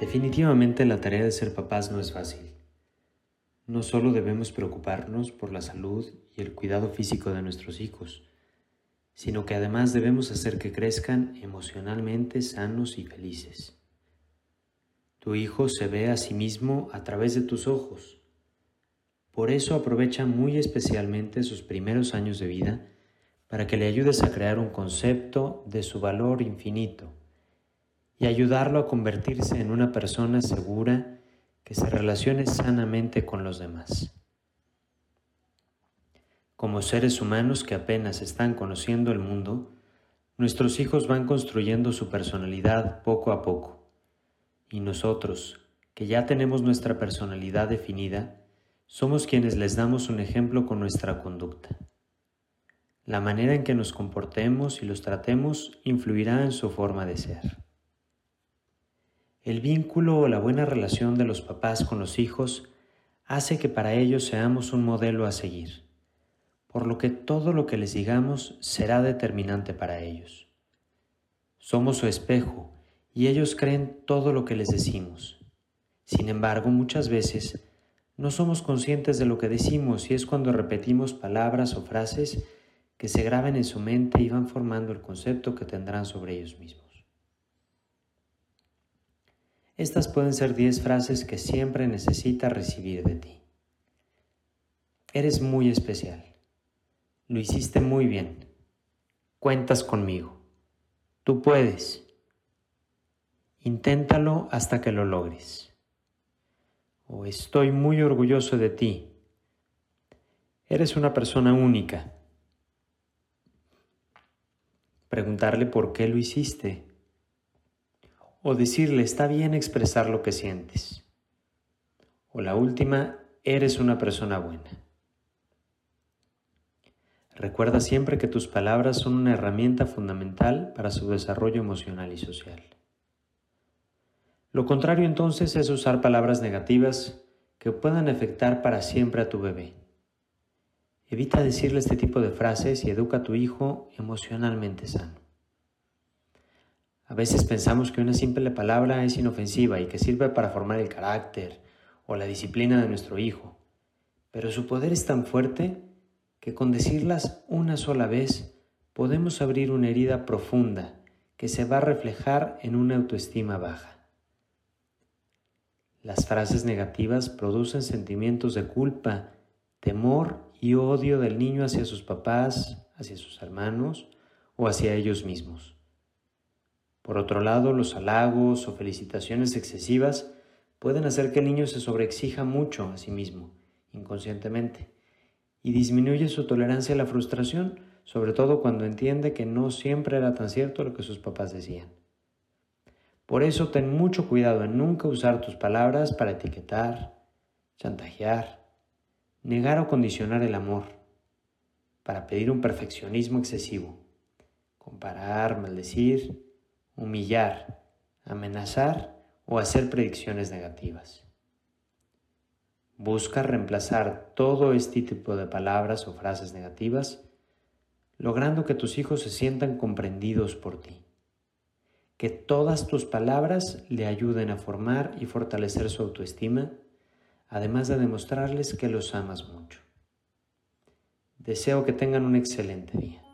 Definitivamente la tarea de ser papás no es fácil. No solo debemos preocuparnos por la salud y el cuidado físico de nuestros hijos, sino que además debemos hacer que crezcan emocionalmente sanos y felices. Tu hijo se ve a sí mismo a través de tus ojos. Por eso aprovecha muy especialmente sus primeros años de vida para que le ayudes a crear un concepto de su valor infinito y ayudarlo a convertirse en una persona segura que se relacione sanamente con los demás. Como seres humanos que apenas están conociendo el mundo, nuestros hijos van construyendo su personalidad poco a poco. Y nosotros, que ya tenemos nuestra personalidad definida, somos quienes les damos un ejemplo con nuestra conducta. La manera en que nos comportemos y los tratemos influirá en su forma de ser. El vínculo o la buena relación de los papás con los hijos hace que para ellos seamos un modelo a seguir por lo que todo lo que les digamos será determinante para ellos. Somos su espejo y ellos creen todo lo que les decimos. Sin embargo, muchas veces no somos conscientes de lo que decimos y es cuando repetimos palabras o frases que se graben en su mente y van formando el concepto que tendrán sobre ellos mismos. Estas pueden ser 10 frases que siempre necesita recibir de ti. Eres muy especial. Lo hiciste muy bien. Cuentas conmigo. Tú puedes. Inténtalo hasta que lo logres. O estoy muy orgulloso de ti. Eres una persona única. Preguntarle por qué lo hiciste. O decirle, está bien expresar lo que sientes. O la última, eres una persona buena. Recuerda siempre que tus palabras son una herramienta fundamental para su desarrollo emocional y social. Lo contrario entonces es usar palabras negativas que puedan afectar para siempre a tu bebé. Evita decirle este tipo de frases y educa a tu hijo emocionalmente sano. A veces pensamos que una simple palabra es inofensiva y que sirve para formar el carácter o la disciplina de nuestro hijo, pero su poder es tan fuerte que con decirlas una sola vez podemos abrir una herida profunda que se va a reflejar en una autoestima baja. Las frases negativas producen sentimientos de culpa, temor y odio del niño hacia sus papás, hacia sus hermanos o hacia ellos mismos. Por otro lado, los halagos o felicitaciones excesivas pueden hacer que el niño se sobreexija mucho a sí mismo, inconscientemente, y disminuye su tolerancia a la frustración, sobre todo cuando entiende que no siempre era tan cierto lo que sus papás decían. Por eso ten mucho cuidado en nunca usar tus palabras para etiquetar, chantajear, negar o condicionar el amor, para pedir un perfeccionismo excesivo, comparar, maldecir, humillar, amenazar o hacer predicciones negativas. Busca reemplazar todo este tipo de palabras o frases negativas, logrando que tus hijos se sientan comprendidos por ti. Que todas tus palabras le ayuden a formar y fortalecer su autoestima, además de demostrarles que los amas mucho. Deseo que tengan un excelente día.